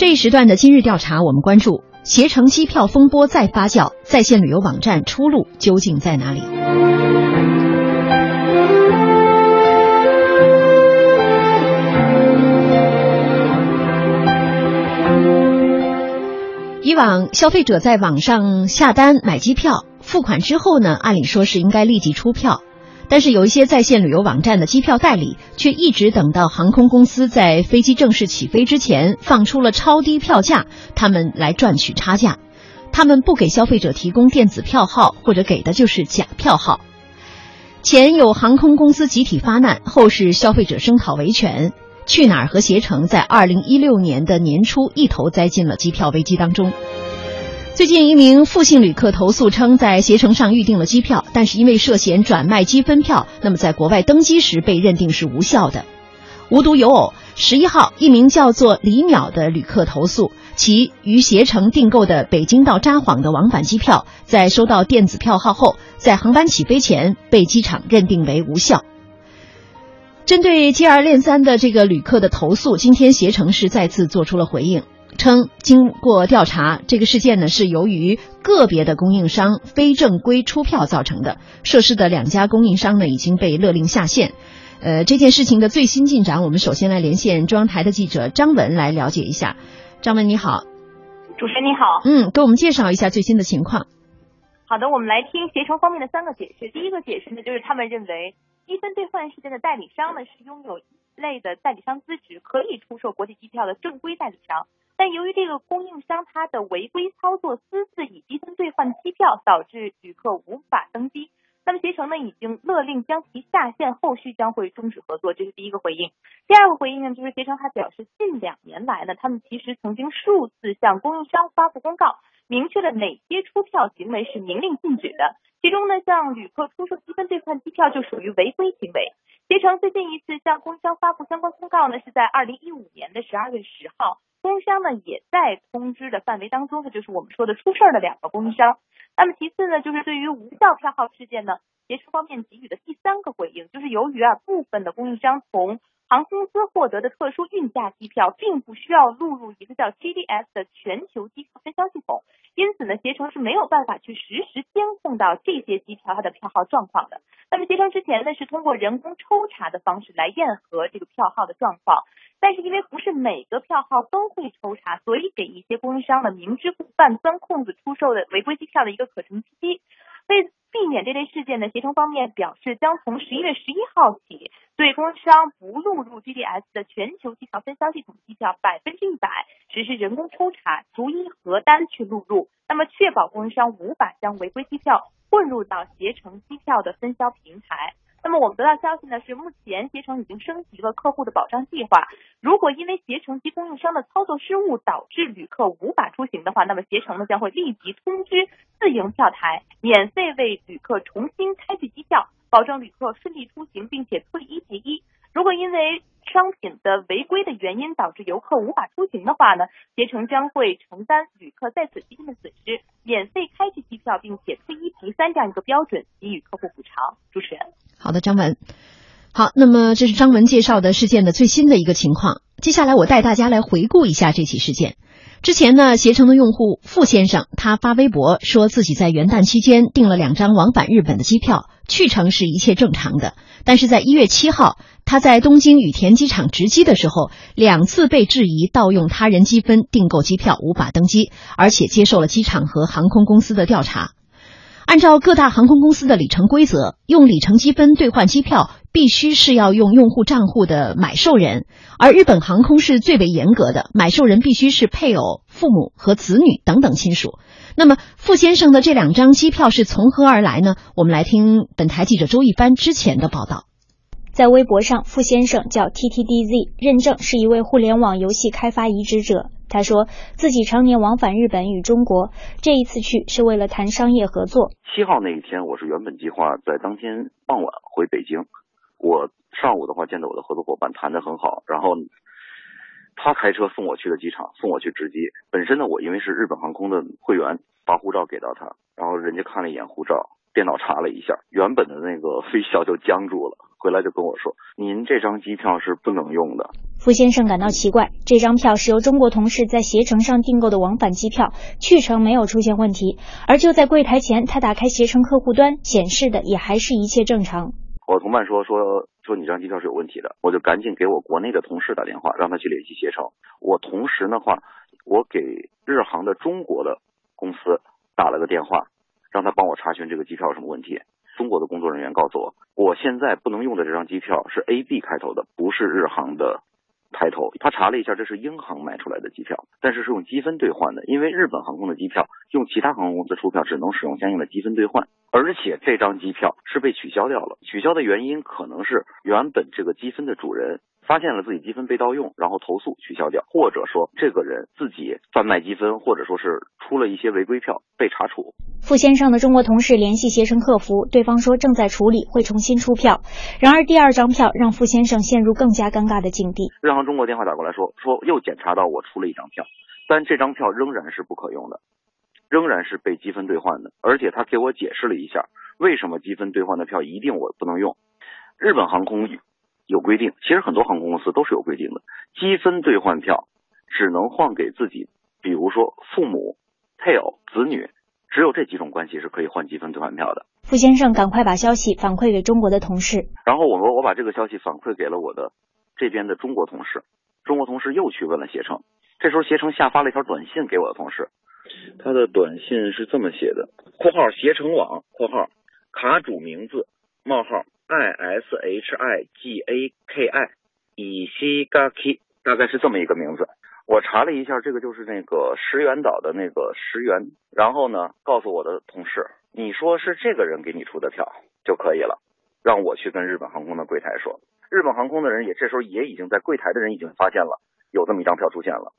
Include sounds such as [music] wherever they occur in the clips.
这一时段的今日调查，我们关注携程机票风波再发酵，在线旅游网站出路究竟在哪里？以往消费者在网上下单买机票，付款之后呢，按理说是应该立即出票。但是有一些在线旅游网站的机票代理，却一直等到航空公司在飞机正式起飞之前放出了超低票价，他们来赚取差价。他们不给消费者提供电子票号，或者给的就是假票号。前有航空公司集体发难，后是消费者声讨维权。去哪儿和携程在二零一六年的年初一头栽进了机票危机当中。最近，一名复姓旅客投诉称，在携程上预订了机票，但是因为涉嫌转卖积分票，那么在国外登机时被认定是无效的。无独有偶，十一号，一名叫做李淼的旅客投诉，其于携程订购的北京到札幌的往返机票，在收到电子票号后，在航班起飞前被机场认定为无效。针对接二连三的这个旅客的投诉，今天携程是再次做出了回应。称，经过调查，这个事件呢是由于个别的供应商非正规出票造成的。涉事的两家供应商呢已经被勒令下线。呃，这件事情的最新进展，我们首先来连线中央台的记者张文来了解一下。张文你好，主持人你好，嗯，给我们介绍一下最新的情况。好的，我们来听携程方面的三个解释。第一个解释呢，就是他们认为积分兑换事件的代理商呢是拥有一类的代理商资质，可以出售国际机票的正规代理商。但由于这个供应商他的违规操作，私自以积分兑换机票，导致旅客无法登机。那么携程呢已经勒令将其下线，后续将会终止合作。这是第一个回应。第二个回应呢，就是携程还表示，近两年来呢，他们其实曾经数次向供应商发布公告，明确了哪些出票行为是明令禁止的。其中呢，向旅客出售积分兑换机票就属于违规行为。携程最近一次向供应商发布相关公告呢，是在二零一五年的十二月十号。供应商呢也在通知的范围当中，这就是我们说的出事儿的两个供应商。那么其次呢，就是对于无效票号事件呢，携程方面给予的第三个回应，就是由于啊部分的供应商从航空公司获得的特殊运价机票，并不需要录入一个叫 GDS 的全球机票分销系统，因此呢，携程是没有办法去实时监控到这些机票它的票号状况的。那么携程之前呢，是通过人工抽查的方式来验核这个票号的状况。但是因为不是每个票号都会抽查，所以给一些供应商呢明知故犯、钻空子出售的违规机票的一个可乘之机。为避免这类事件呢，携程方面表示将从十一月十一号起，对供应商不录入 GDS 的全球机票分销系统机票百分之一百实施人工抽查，逐一核单去录入，那么确保供应商无法将违规机票混入到携程机票的分销平台。那么我们得到消息呢，是目前携程已经升级了客户的保障计划。如果因为携程及供应商的操作失误导致旅客无法出行的话，那么携程呢将会立即通知自营票台，免费为旅客重新开具机票，保证旅客顺利出行，并且退一赔一。如果因为商品的违规的原因导致游客无法出行的话呢，携程将会承担旅客在此期间的损失，免费开具机票，并且退一赔三这样一个标准给予客户补偿。主持人，好的，张文，好，那么这是张文介绍的事件的最新的一个情况。接下来我带大家来回顾一下这起事件。之前呢，携程的用户付先生他发微博说自己在元旦期间订了两张往返日本的机票，去程是一切正常的。但是在一月七号，他在东京羽田机场值机的时候，两次被质疑盗用他人积分订购机票，无法登机，而且接受了机场和航空公司的调查。按照各大航空公司的里程规则，用里程积分兑换机票必须是要用用户账户的买受人，而日本航空是最为严格的，买受人必须是配偶、父母和子女等等亲属。那么傅先生的这两张机票是从何而来呢？我们来听本台记者周一帆之前的报道。在微博上，傅先生叫 TTDZ，认证是一位互联网游戏开发移植者。他说自己常年往返日本与中国，这一次去是为了谈商业合作。七号那一天，我是原本计划在当天傍晚回北京。我上午的话见到我的合作伙伴，谈得很好，然后他开车送我去的机场，送我去值机。本身呢，我因为是日本航空的会员，把护照给到他，然后人家看了一眼护照，电脑查了一下，原本的那个飞销就僵住了。回来就跟我说：“您这张机票是不能用的。”傅先生感到奇怪，这张票是由中国同事在携程上订购的往返机票，去程没有出现问题。而就在柜台前，他打开携程客户端，显示的也还是一切正常。我同伴说说说你这张机票是有问题的，我就赶紧给我国内的同事打电话，让他去联系携程。我同时的话，我给日航的中国的公司打了个电话，让他帮我查询这个机票有什么问题。中国的工作人员告诉我，我现在不能用的这张机票是 A B 开头的，不是日航的。抬头，他查了一下，这是英航买出来的机票，但是是用积分兑换的。因为日本航空的机票用其他航空公司出票，只能使用相应的积分兑换，而且这张机票是被取消掉了。取消的原因可能是原本这个积分的主人。发现了自己积分被盗用，然后投诉取消掉，或者说这个人自己贩卖积分，或者说是出了一些违规票被查处。傅先生的中国同事联系携程客服，对方说正在处理，会重新出票。然而第二张票让傅先生陷入更加尴尬的境地。日航中国电话打过来说，说又检查到我出了一张票，但这张票仍然是不可用的，仍然是被积分兑换的，而且他给我解释了一下为什么积分兑换的票一定我不能用。日本航空。有规定，其实很多航空公司都是有规定的，积分兑换票只能换给自己，比如说父母、配偶、子女，只有这几种关系是可以换积分兑换票的。傅先生赶快把消息反馈给中国的同事，然后我说我把这个消息反馈给了我的这边的中国同事，中国同事又去问了携程，这时候携程下发了一条短信给我的同事，他的短信是这么写的：（括号携程网括号卡主名字冒号）。I s h i g a k i，以西嘎 k，大概是这么一个名字。我查了一下，这个就是那个石原岛的那个石原。然后呢，告诉我的同事，你说是这个人给你出的票就可以了，让我去跟日本航空的柜台说。日本航空的人也这时候也已经在柜台的人已经发现了有这么一张票出现了，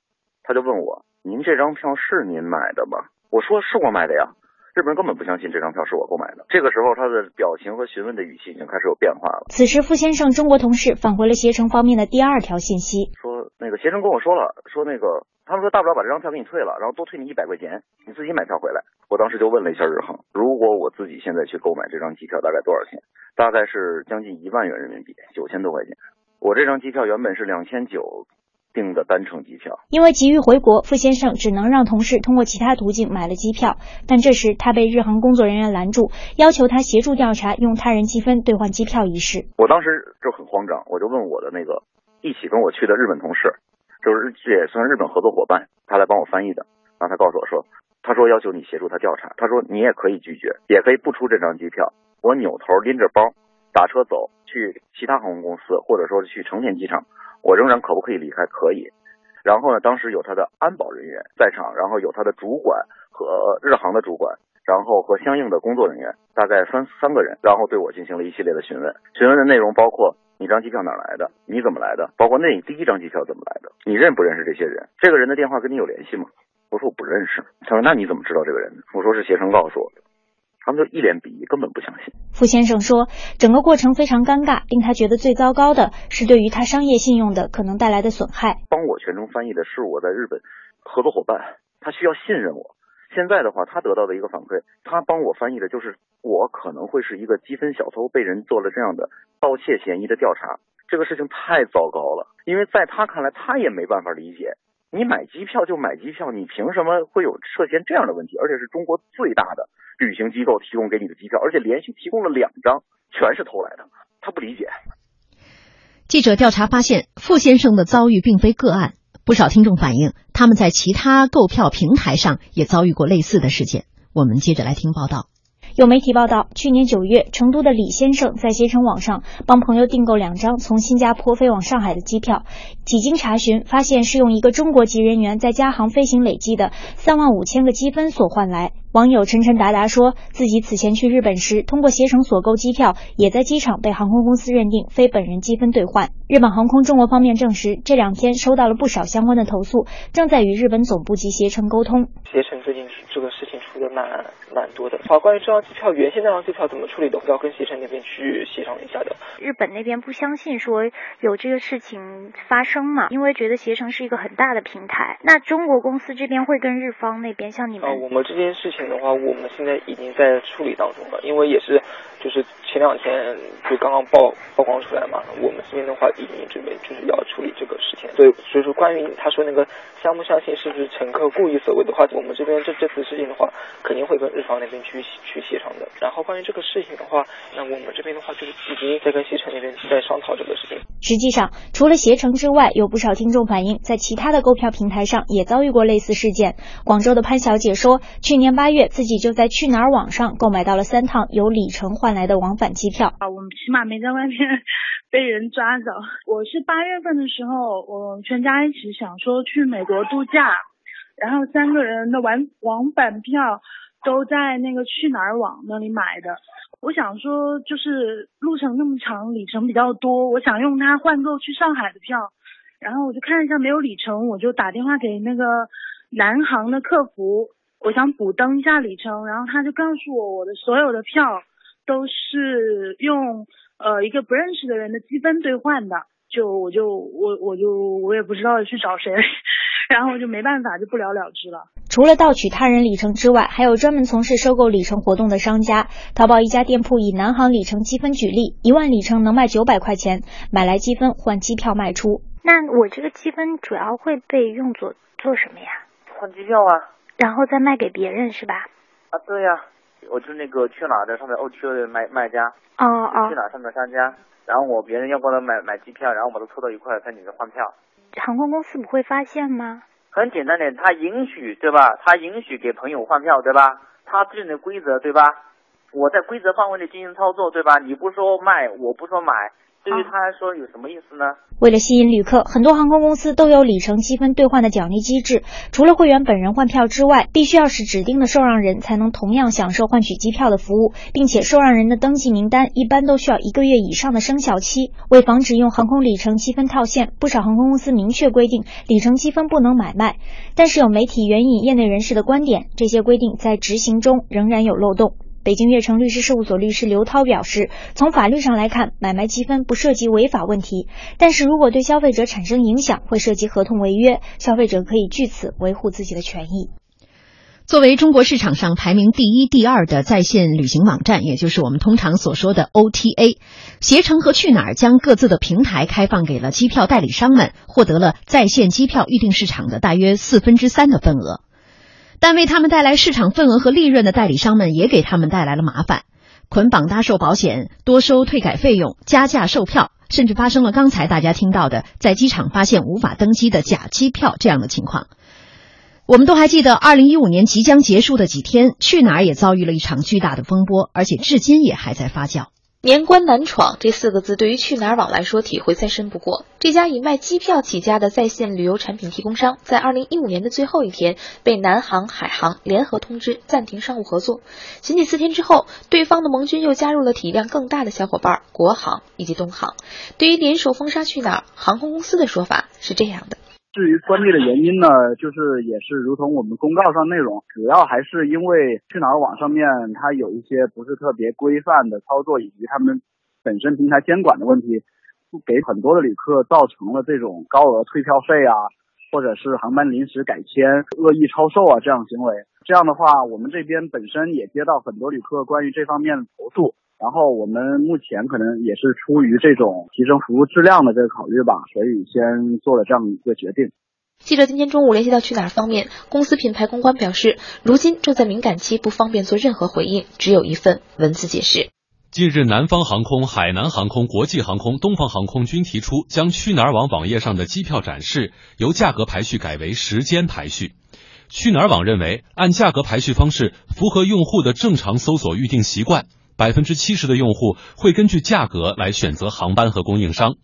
他就问我，您这张票是您买的吗？我说是我买的呀。日本人根本不相信这张票是我购买的。这个时候，他的表情和询问的语气已经开始有变化了。此时，傅先生中国同事返回了携程方面的第二条信息，说那个携程跟我说了，说那个他们说大不了把这张票给你退了，然后多退你一百块钱，你自己买票回来。我当时就问了一下日航，如果我自己现在去购买这张机票，大概多少钱？大概是将近一万元人民币，九千多块钱。我这张机票原本是两千九。订的单程机票，因为急于回国，傅先生只能让同事通过其他途径买了机票。但这时他被日航工作人员拦住，要求他协助调查用他人积分兑换机票一事。我当时就很慌张，我就问我的那个一起跟我去的日本同事，就是这也算日本合作伙伴，他来帮我翻译的。然后他告诉我说，他说要求你协助他调查，他说你也可以拒绝，也可以不出这张机票。我扭头拎着包打车走去其他航空公司，或者说去成田机场。我仍然可不可以离开？可以。然后呢，当时有他的安保人员在场，然后有他的主管和日航的主管，然后和相应的工作人员，大概三三个人，然后对我进行了一系列的询问。询问的内容包括你张机票哪来的？你怎么来的？包括那第一张机票怎么来的？你认不认识这些人？这个人的电话跟你有联系吗？我说我不认识。他说那你怎么知道这个人？我说是携程告诉我的。他们就一脸鄙夷，根本不相信。傅先生说，整个过程非常尴尬，令他觉得最糟糕的是对于他商业信用的可能带来的损害。帮我全程翻译的是我在日本合作伙伴，他需要信任我。现在的话，他得到的一个反馈，他帮我翻译的就是我可能会是一个积分小偷，被人做了这样的盗窃嫌疑的调查。这个事情太糟糕了，因为在他看来，他也没办法理解。你买机票就买机票，你凭什么会有涉嫌这样的问题？而且是中国最大的旅行机构提供给你的机票，而且连续提供了两张，全是偷来的。他不理解。记者调查发现，傅先生的遭遇并非个案，不少听众反映，他们在其他购票平台上也遭遇过类似的事件。我们接着来听报道。有媒体报道，去年九月，成都的李先生在携程网上帮朋友订购两张从新加坡飞往上海的机票，几经查询，发现是用一个中国籍人员在加航飞行累积的三万五千个积分所换来。网友陈晨达达说自己此前去日本时，通过携程所购机票，也在机场被航空公司认定非本人积分兑换。日本航空中国方面证实，这两天收到了不少相关的投诉，正在与日本总部及携程沟通。携程最近这个事情出的蛮蛮多的。好，关于这张机票，原先那张机票怎么处理的，要跟携程那边去协商一下的。日本那边不相信说有这个事情发生嘛，因为觉得携程是一个很大的平台。那中国公司这边会跟日方那边像你们？我们这件事情。的话，我们现在已经在处理当中了，因为也是，就是前两天就刚刚曝曝光出来嘛，我们这边的话已经准备就是要处理这个事情，所以所以说关于他说那个相不相信是不是乘客故意所为的话，我们这边这这次事情的话肯定会跟日方那边去去协商的。然后关于这个事情的话，那我们这边的话就是已经在跟携程那边在商讨这个事情。实际上，除了携程之外，有不少听众反映，在其他的购票平台上也遭遇过类似事件。广州的潘小姐说，去年八月自己就在去哪儿网上购买到了三趟由里程换来的往返机票。啊，我们起码没在外面 [laughs] 被人抓着。我是八月份的时候，我全家一起想说去美国度假，然后三个人的往往返票都在那个去哪儿网那里买的。我想说，就是路程那么长，里程比较多，我想用它换购去上海的票。然后我就看一下没有里程，我就打电话给那个南航的客服，我想补登一下里程。然后他就告诉我，我的所有的票都是用呃一个不认识的人的积分兑换的。就我就我我就我也不知道去找谁。[laughs] 然后就没办法，就不了了之了。除了盗取他人里程之外，还有专门从事收购里程活动的商家。淘宝一家店铺以南航里程积分举例，一万里程能卖九百块钱，买来积分换机票卖出。那我这个积分主要会被用作做什么呀？换机票啊。然后再卖给别人是吧？啊，对呀，我就是那个去哪儿的上面 OTO 的卖卖家。哦哦。去哪儿上面商家，然后我别人要过来买买机票，然后我们都凑到一块，在里面换票。航空公司不会发现吗？很简单的，他允许对吧？他允许给朋友换票对吧？他制定的规则对吧？我在规则范围内进行操作对吧？你不说卖，我不说买。对于他来说有什么意思呢？为了吸引旅客，很多航空公司都有里程积分兑换的奖励机制。除了会员本人换票之外，必须要是指定的受让人才能同样享受换取机票的服务，并且受让人的登记名单一般都需要一个月以上的生效期。为防止用航空里程积分套现，不少航空公司明确规定里程积分不能买卖。但是有媒体援引业内人士的观点，这些规定在执行中仍然有漏洞。北京悦城律师事务所律师刘涛表示，从法律上来看，买卖积分不涉及违法问题，但是如果对消费者产生影响，会涉及合同违约，消费者可以据此维护自己的权益。作为中国市场上排名第一、第二的在线旅行网站，也就是我们通常所说的 OTA，携程和去哪儿将各自的平台开放给了机票代理商们，获得了在线机票预订市场的大约四分之三的份额。但为他们带来市场份额和利润的代理商们，也给他们带来了麻烦：捆绑搭售保险、多收退改费用、加价售票，甚至发生了刚才大家听到的在机场发现无法登机的假机票这样的情况。我们都还记得，二零一五年即将结束的几天，去哪儿也遭遇了一场巨大的风波，而且至今也还在发酵。年关难闯这四个字对于去哪儿网来说体会再深不过。这家以卖机票起家的在线旅游产品提供商，在二零一五年的最后一天被南航、海航联合通知暂停商务合作。仅仅四天之后，对方的盟军又加入了体量更大的小伙伴国航以及东航。对于联手封杀去哪儿，航空公司的说法是这样的。至于关闭的原因呢，就是也是如同我们公告上内容，主要还是因为去哪儿网上面它有一些不是特别规范的操作，以及他们本身平台监管的问题，给很多的旅客造成了这种高额退票费啊，或者是航班临时改签、恶意超售啊这样行为。这样的话，我们这边本身也接到很多旅客关于这方面的投诉。然后我们目前可能也是出于这种提升服务质量的这个考虑吧，所以先做了这样一个决定。记者今天中午联系到去哪儿方面，公司品牌公关表示，如今正在敏感期，不方便做任何回应，只有一份文字解释。近日，南方航空、海南航空、国际航空、东方航空均提出将去哪儿网网页上的机票展示由价格排序改为时间排序。去哪儿网认为，按价格排序方式符合用户的正常搜索预订习惯。百分之七十的用户会根据价格来选择航班和供应商。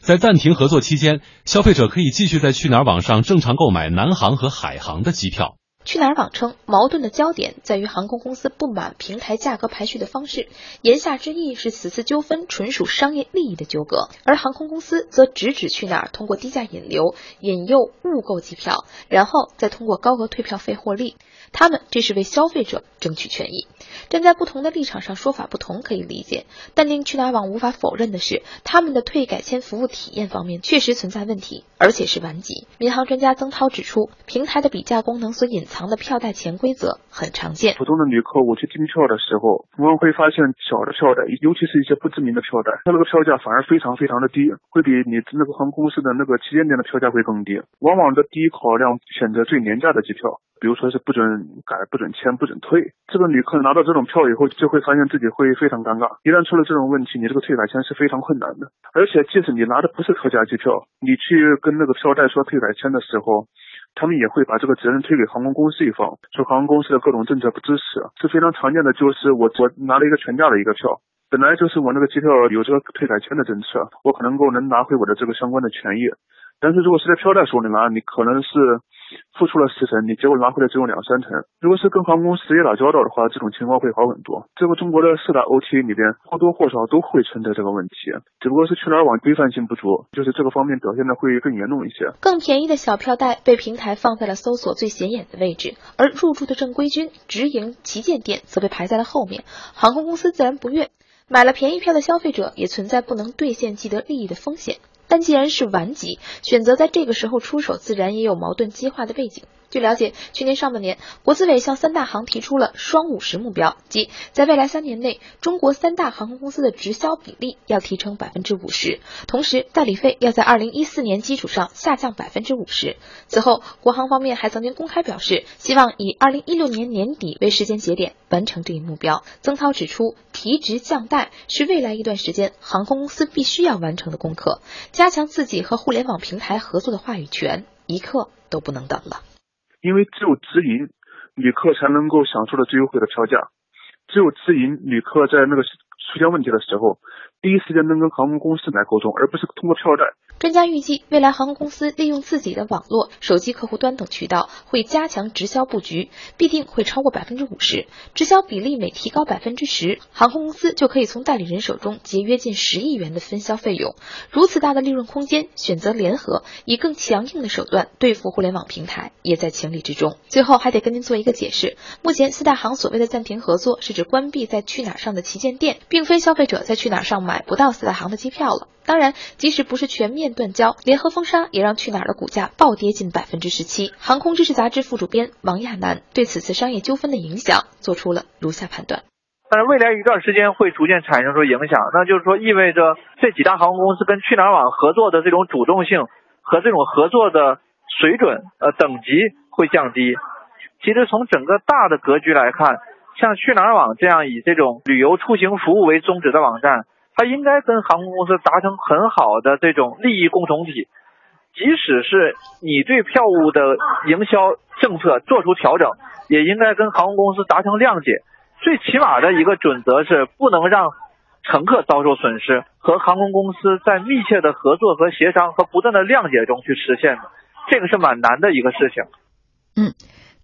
在暂停合作期间，消费者可以继续在去哪儿网上正常购买南航和海航的机票。去哪儿网称，矛盾的焦点在于航空公司不满平台价格排序的方式，言下之意是此次纠纷纯属商业利益的纠葛，而航空公司则直指去哪儿通过低价引流、引诱误购机票，然后再通过高额退票费获利。他们这是为消费者争取权益。站在不同的立场上说法不同可以理解，但令去哪网无法否认的是，他们的退改签服务体验方面确实存在问题，而且是顽疾。民航专家曾涛指出，平台的比价功能所隐藏的票代潜规则很常见。普通的旅客我去订票的时候，往往会发现小的票代，尤其是一些不知名的票代，它那个票价反而非常非常的低，会比你那个航空公司的那个旗舰店的票价会更低。往往的第一考量选择最廉价的机票，比如说是不准改、不准签、不准退。这个旅客拿到这种票以后，就会发现自己会非常尴尬。一旦出了这种问题，你这个退改签是非常困难的。而且，即使你拿的不是特价机票，你去跟那个票代说退改签的时候，他们也会把这个责任推给航空公司一方，说航空公司的各种政策不支持，是非常常见的。就是我我拿了一个全价的一个票。本来就是我那个机票有这个退改签的政策，我可能够能拿回我的这个相关的权益。但是如果是在票代手里拿，你可能是付出了四成，你结果拿回来只有两三成。如果是跟航空公司直接打交道的话，这种情况会好很多。这个中国的四大 OTA 里边或多或少都会存在这个问题，只不过是去哪儿网规范性不足，就是这个方面表现的会更严重一些。更便宜的小票代被平台放在了搜索最显眼的位置，而入驻的正规军、直营旗舰店则被排在了后面，航空公司自然不悦。买了便宜票的消费者也存在不能兑现既得利益的风险，但既然是顽疾，选择在这个时候出手，自然也有矛盾激化的背景。据了解，去年上半年，国资委向三大行提出了“双五十”目标，即在未来三年内，中国三大航空公司的直销比例要提升百分之五十，同时代理费要在二零一四年基础上下降百分之五十。此后，国航方面还曾经公开表示，希望以二零一六年年底为时间节点完成这一目标。曾涛指出，提直降代是未来一段时间航空公司必须要完成的功课，加强自己和互联网平台合作的话语权，一刻都不能等了。因为只有直营旅客才能够享受到最优惠的票价，只有直营旅客在那个出现问题的时候，第一时间能跟航空公司来沟通，而不是通过票站。专家预计，未来航空公司利用自己的网络、手机客户端等渠道，会加强直销布局，必定会超过百分之五十。直销比例每提高百分之十，航空公司就可以从代理人手中节约近十亿元的分销费用。如此大的利润空间，选择联合，以更强硬的手段对付互联网平台，也在情理之中。最后还得跟您做一个解释：目前四大行所谓的暂停合作，是指关闭在去哪儿上的旗舰店，并非消费者在去哪儿上买不到四大行的机票了。当然，即使不是全面断交，联合封杀也让去哪儿的股价暴跌近百分之十七。航空知识杂志副主编王亚楠对此次商业纠纷的影响做出了如下判断：但是未来一段时间会逐渐产生出影响，那就是说意味着这几大航空公司跟去哪儿网合作的这种主动性和这种合作的水准呃等级会降低。其实从整个大的格局来看，像去哪儿网这样以这种旅游出行服务为宗旨的网站。他应该跟航空公司达成很好的这种利益共同体，即使是你对票务的营销政策做出调整，也应该跟航空公司达成谅解。最起码的一个准则是不能让乘客遭受损失，和航空公司在密切的合作和协商和不断的谅解中去实现的，这个是蛮难的一个事情。嗯，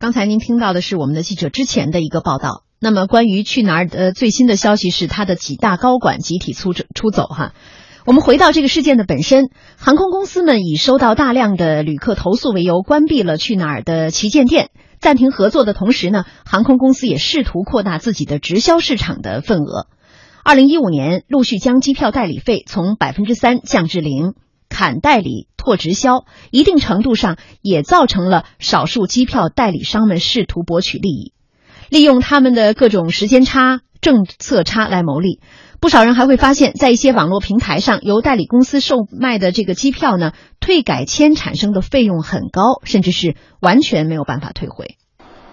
刚才您听到的是我们的记者之前的一个报道。那么，关于去哪儿的最新的消息是，他的几大高管集体出走出走哈。我们回到这个事件的本身，航空公司们以收到大量的旅客投诉为由，关闭了去哪儿的旗舰店，暂停合作的同时呢，航空公司也试图扩大自己的直销市场的份额。二零一五年，陆续将机票代理费从百分之三降至零，砍代理拓直销，一定程度上也造成了少数机票代理商们试图博取利益。利用他们的各种时间差、政策差来牟利，不少人还会发现，在一些网络平台上，由代理公司售卖的这个机票呢，退改签产生的费用很高，甚至是完全没有办法退回。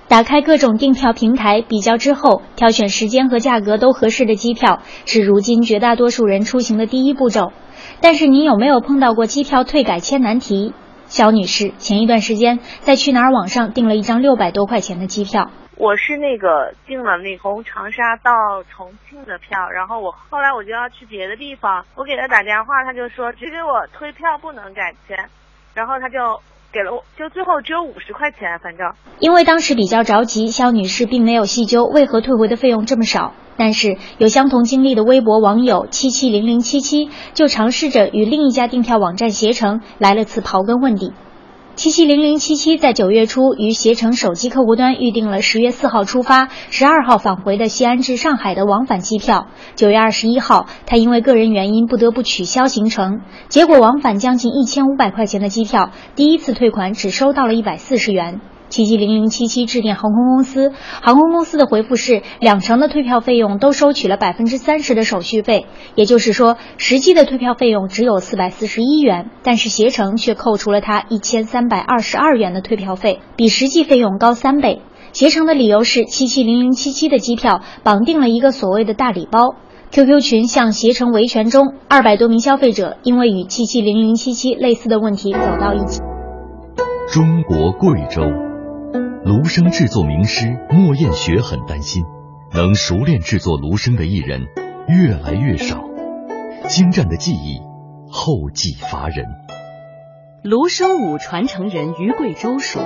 打开各种订票平台比较之后，挑选时间和价格都合适的机票，是如今绝大多数人出行的第一步骤。但是，你有没有碰到过机票退改签难题？肖女士前一段时间在去哪儿网上订了一张六百多块钱的机票。我是那个订了那从长沙到重庆的票，然后我后来我就要去别的地方，我给他打电话，他就说只给我退票不能改签，然后他就给了我，就最后只有五十块钱，反正。因为当时比较着急，肖女士并没有细究为何退回的费用这么少，但是有相同经历的微博网友七七零零七七就尝试着与另一家订票网站携程来了次刨根问底。七七零零七七在九月初于携程手机客户端预定了十月四号出发、十二号返回的西安至上海的往返机票。九月二十一号，他因为个人原因不得不取消行程，结果往返将近一千五百块钱的机票，第一次退款只收到了一百四十元。七七零零七七致电航空公司，航空公司的回复是两成的退票费用都收取了百分之三十的手续费，也就是说实际的退票费用只有四百四十一元，但是携程却扣除了他一千三百二十二元的退票费，比实际费用高三倍。携程的理由是七七零零七七的机票绑定了一个所谓的大礼包。QQ 群向携程维权中，二百多名消费者因为与七七零零七七类似的问题走到一起。中国贵州。芦笙制作名师莫艳雪很担心，能熟练制作芦笙的艺人越来越少，精湛的技艺后继乏人。芦笙舞传承人于贵州说：“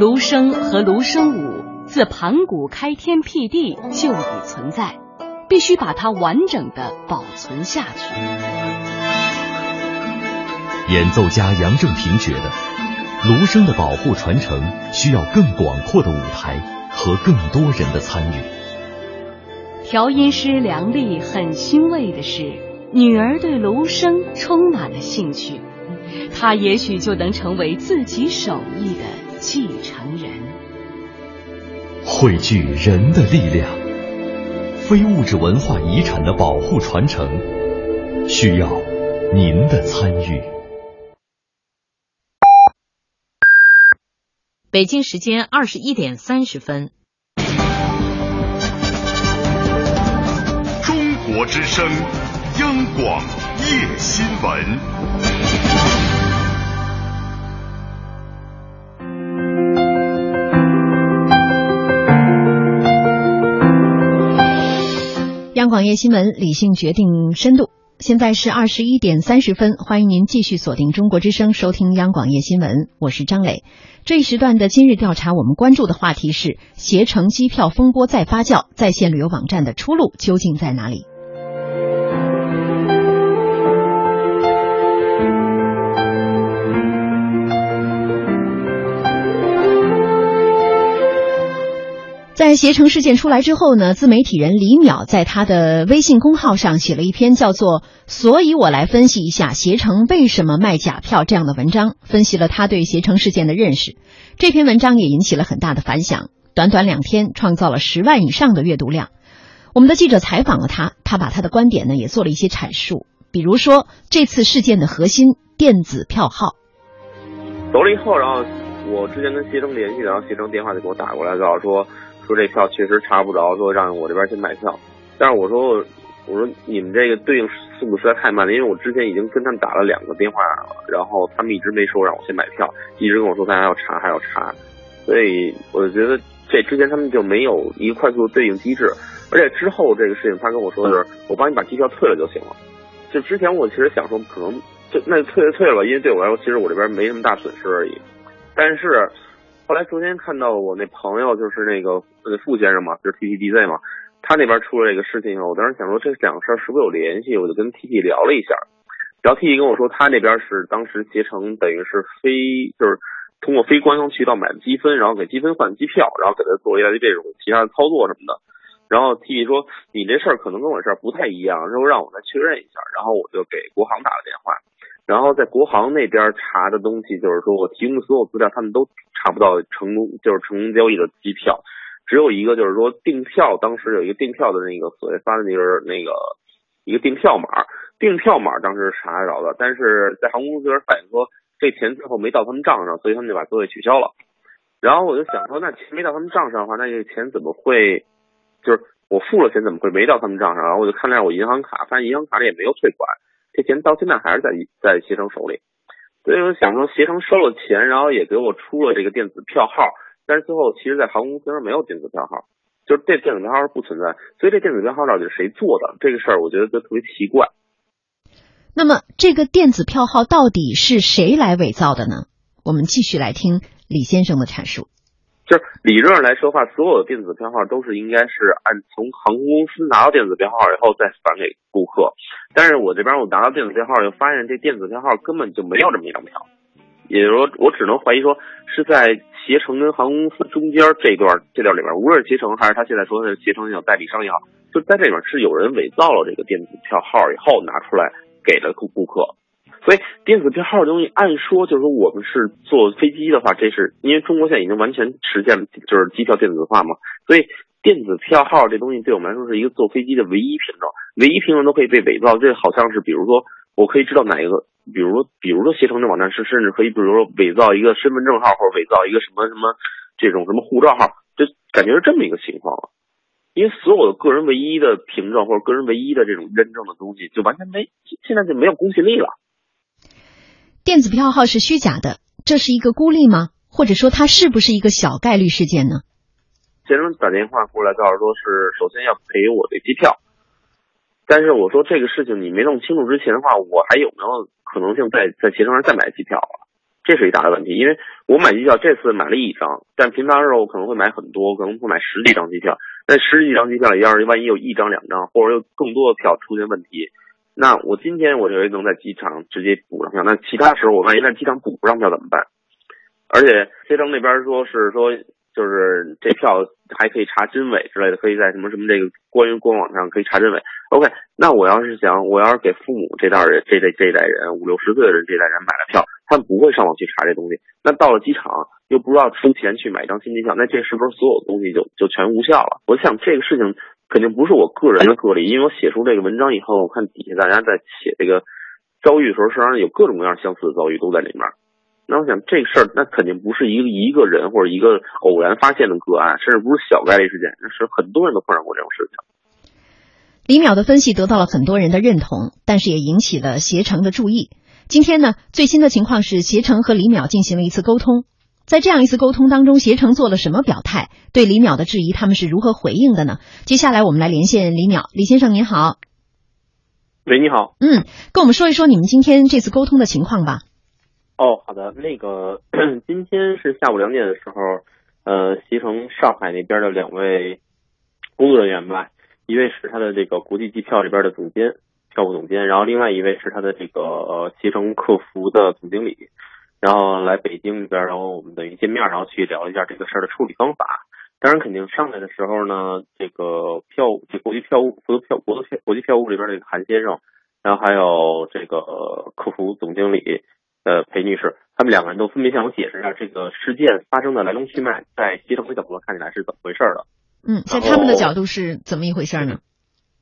芦笙和芦笙舞自盘古开天辟地就已存在，必须把它完整的保存下去。”演奏家杨正平觉得。芦笙的保护传承需要更广阔的舞台和更多人的参与。调音师梁丽很欣慰的是，女儿对芦笙充满了兴趣，她也许就能成为自己手艺的继承人。汇聚人的力量，非物质文化遗产的保护传承，需要您的参与。北京时间二十一点三十分。中国之声，央广夜新闻。央广夜新闻，理性决定深度。现在是二十一点三十分，欢迎您继续锁定中国之声，收听央广夜新闻，我是张磊。这一时段的今日调查，我们关注的话题是携程机票风波再发酵，在线旅游网站的出路究竟在哪里？在携程事件出来之后呢，自媒体人李淼在他的微信公号上写了一篇叫做《所以我来分析一下携程为什么卖假票》这样的文章，分析了他对携程事件的认识。这篇文章也引起了很大的反响，短短两天创造了十万以上的阅读量。我们的记者采访了他，他把他的观点呢也做了一些阐述，比如说这次事件的核心——电子票号。走了以后，然后我之前跟携程联系，然后携程电话就给我打过来，告诉说。说这票确实查不着，说让我这边去买票，但是我说我说你们这个对应速度实在太慢了，因为我之前已经跟他们打了两个电话了，然后他们一直没说让我先买票，一直跟我说他还要查还要查，所以我就觉得这之前他们就没有一个快速的对应机制，而且之后这个事情他跟我说的是我帮你把机票退了就行了，就之前我其实想说可能就那就退就退了吧，因为对我来说其实我这边没什么大损失而已，但是。后来昨天看到我那朋友就是那个那傅先生嘛，就是 T T D Z 嘛，他那边出了这个事情以后，我当时想说这两个事儿是不是有联系，我就跟 T T 聊了一下，然后 T T 跟我说他那边是当时携程等于是非就是通过非官方渠道买的积分，然后给积分换机票，然后给他做一些这种其他的操作什么的，然后 T T 说你这事儿可能跟我这儿不太一样，然后让我再确认一下，然后我就给国航打了电话。然后在国航那边查的东西，就是说我提供的所有资料，他们都查不到成功，就是成功交易的机票，只有一个就是说订票，当时有一个订票的那个所谓发的那个那个一个订票码，订票码当时查得着的，但是在航空公司这边反映说这钱最后没到他们账上，所以他们就把座位取消了。然后我就想说，那钱没到他们账上的话，那这钱怎么会，就是我付了钱怎么会没到他们账上？然后我就看了下我银行卡，发现银行卡里也没有退款。这钱到现在还是在在携程手里，所以我想说，携程收了钱，然后也给我出了这个电子票号，但是最后其实，在航空公司上没有电子票号，就是这电子票号不存在，所以这电子票号到底是谁做的？这个事儿我觉得就特别奇怪。那么，这个电子票号到底是谁来伪造的呢？我们继续来听李先生的阐述。就是理论上来说话，所有的电子票号都是应该是按从航空公司拿到电子票号以后再返给顾客。但是我这边我拿到电子票号，就发现这电子票号根本就没有这么一张票，也就是说，我只能怀疑说是在携程跟航空公司中间这段这段里边，无论是携程还是他现在说的携程也好，代理商也好，就在这里面是有人伪造了这个电子票号以后拿出来给了顾顾客。所以电子票号的东西，按说就是说我们是坐飞机的话，这是因为中国现在已经完全实现了就是机票电子化嘛，所以电子票号这东西对我们来说是一个坐飞机的唯一凭证，唯一凭证都可以被伪造。这好像是比如说我可以知道哪一个，比如说比如说携程的网站是甚至可以比如说伪造一个身份证号或者伪造一个什么什么这种什么护照号，就感觉是这么一个情况了。因为所有的个人唯一的凭证或者个人唯一的这种认证的东西，就完全没现在就没有公信力了。电子票号是虚假的，这是一个孤立吗？或者说它是不是一个小概率事件呢？先生打电话过来告诉说是首先要赔我的机票，但是我说这个事情你没弄清楚之前的话，我还有没有可能性在在携程上再买机票啊？这是一大的问题，因为我买机票这次买了一张，但平常时候我可能会买很多，可能会买十几张机票。那十几张机票里，要是万一有一张两张，或者有更多的票出现问题。那我今天我认为能在机场直接补上票，那其他时候我万一在机场补不上票怎么办？而且携程那边说是说，就是这票还可以查真伪之类的，可以在什么什么这个关于官网上可以查真伪。OK，那我要是想，我要是给父母这代人这这这代人五六十岁的人这代人买了票，他们不会上网去查这东西。那到了机场又不知道出钱去买一张新机票，那这是不是所有东西就就全无效了？我想这个事情。肯定不是我个人的个例，因为我写出这个文章以后，我看底下大家在写这个遭遇的时候，实际上有各种各样相似的遭遇都在里面。那我想这个事儿，那肯定不是一个一个人或者一个偶然发现的个案，甚至不是小概率事件，那是很多人都碰上过这种事情。李淼的分析得到了很多人的认同，但是也引起了携程的注意。今天呢，最新的情况是携程和李淼进行了一次沟通。在这样一次沟通当中，携程做了什么表态？对李淼的质疑，他们是如何回应的呢？接下来我们来连线李淼，李先生您好。喂，你好。嗯，跟我们说一说你们今天这次沟通的情况吧。哦，好的。那个今天是下午两点的时候，呃，携程上海那边的两位工作人员吧，一位是他的这个国际机票这边的总监，票务总监，然后另外一位是他的这个携程客服的总经理。然后来北京这边，然后我们等于见面，然后去聊一下这个事儿的处理方法。当然，肯定上来的时候呢，这个票这国际票务负责票国际票国际票务里边这个韩先生，然后还有这个客服总经理呃裴女士，他们两个人都分别向我解释一下这个事件发生的来龙去脉，在携程的角度看起来是怎么回事的。嗯，在他们的角度是怎么一回事呢？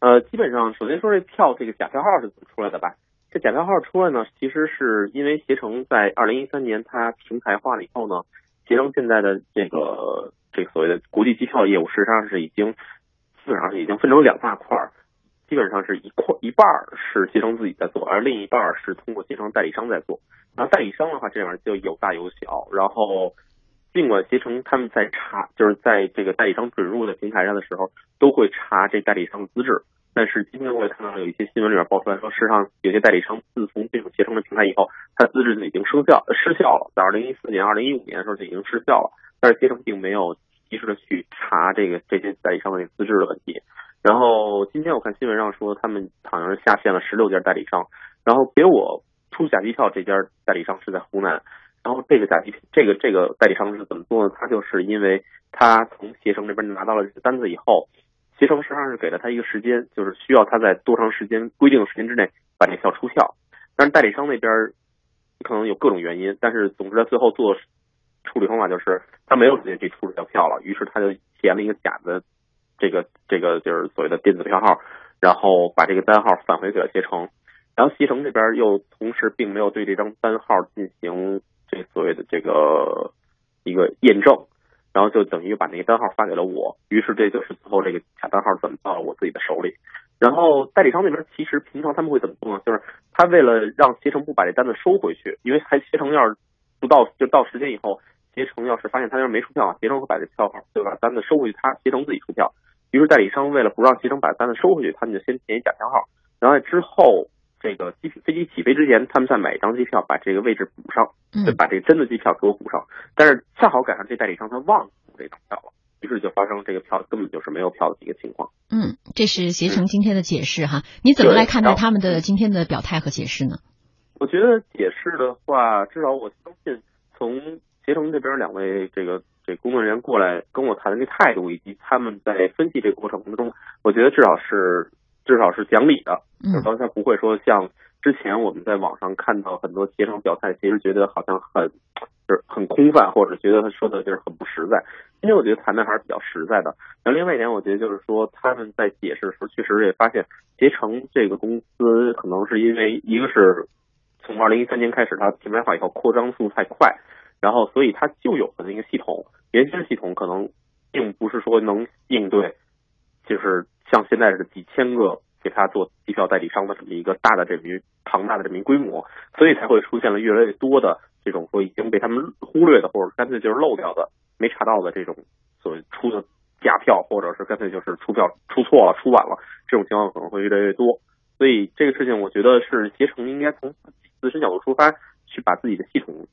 呃，基本上首先说这票这个假票号是怎么出来的吧。这假票号出来呢，其实是因为携程在二零一三年它平台化了以后呢，携程现在的这个这个所谓的国际机票业务，实际上是已经基本上是已经分成两大块儿，基本上是一块一半是携程自己在做，而另一半是通过携程代理商在做。然后代理商的话，这里面就有大有小。然后尽管携程他们在查，就是在这个代理商准入的平台上的时候，都会查这代理商的资质。但是今天我也看到有一些新闻里面爆出来说，事实上有些代理商自从这种携程的平台以后，它资质已经生效失效了，在二零一四年、二零一五年的时候就已经失效了。但是携程并没有及时的去查这个这些代理商的资质的问题。然后今天我看新闻上说，他们好像是下线了十六家代理商，然后给我出假机票这家代理商是在湖南。然后这个假机这个这个代理商是怎么做呢？他就是因为他从携程这边拿到了这个单子以后。携程实际上是给了他一个时间，就是需要他在多长时间规定的时间之内把这票出票。但是代理商那边可能有各种原因，但是总之在最后做处理方法就是他没有时间去出这条票了，于是他就填了一个假的这个这个就是所谓的电子票号，然后把这个单号返回给了携程。然后携程这边又同时并没有对这张单号进行这所谓的这个一个验证。然后就等于把那个单号发给了我，于是这就是最后这个假单号转到了我自己的手里。然后代理商那边其实平常他们会怎么做呢？就是他为了让携程不把这单子收回去，因为还携程要是不到就到时间以后，携程要是发现他那边没出票，携程会把这票号就把单子收回去，他携程自己出票。于是代理商为了不让携程把单子收回去，他们就先填一假票号，然后之后。这个机飞机起飞之前，他们再买一张机票，把这个位置补上，就把这个真的机票给我补上。但是恰好赶上这代理商他忘了补这张票了，于是就发生这个票根本就是没有票的一个情况。嗯，这是携程今天的解释哈，你怎么来看待他们的今天的表态和解释呢？我觉得解释的话，至少我相信从携程这边两位这个这工作人员过来跟我谈的这态度，以及他们在分析这个过程当中，我觉得至少是至少是讲理的，嗯，他不会说像之前我们在网上看到很多携程表态，其实觉得好像很就是很空泛，或者觉得他说的就是很不实在。今天我觉得谈的还是比较实在的。然后另外一点，我觉得就是说他们在解释的时候，确实也发现携程这个公司可能是因为一个是从二零一三年开始它品牌化以后扩张速度太快，然后所以它就有的那个系统原先系统可能并不是说能应对，就是像现在是几千个给他做机票代理商的这么一个大的这么一庞大的这么一规模，所以才会出现了越来越多的这种说已经被他们忽略的，或者干脆就是漏掉的。没查到的这种所谓出的假票，或者是干脆就是出票出错了、出晚了，这种情况可能会越来越多。所以这个事情，我觉得是携程应该从自身角度出发，去把自己的系统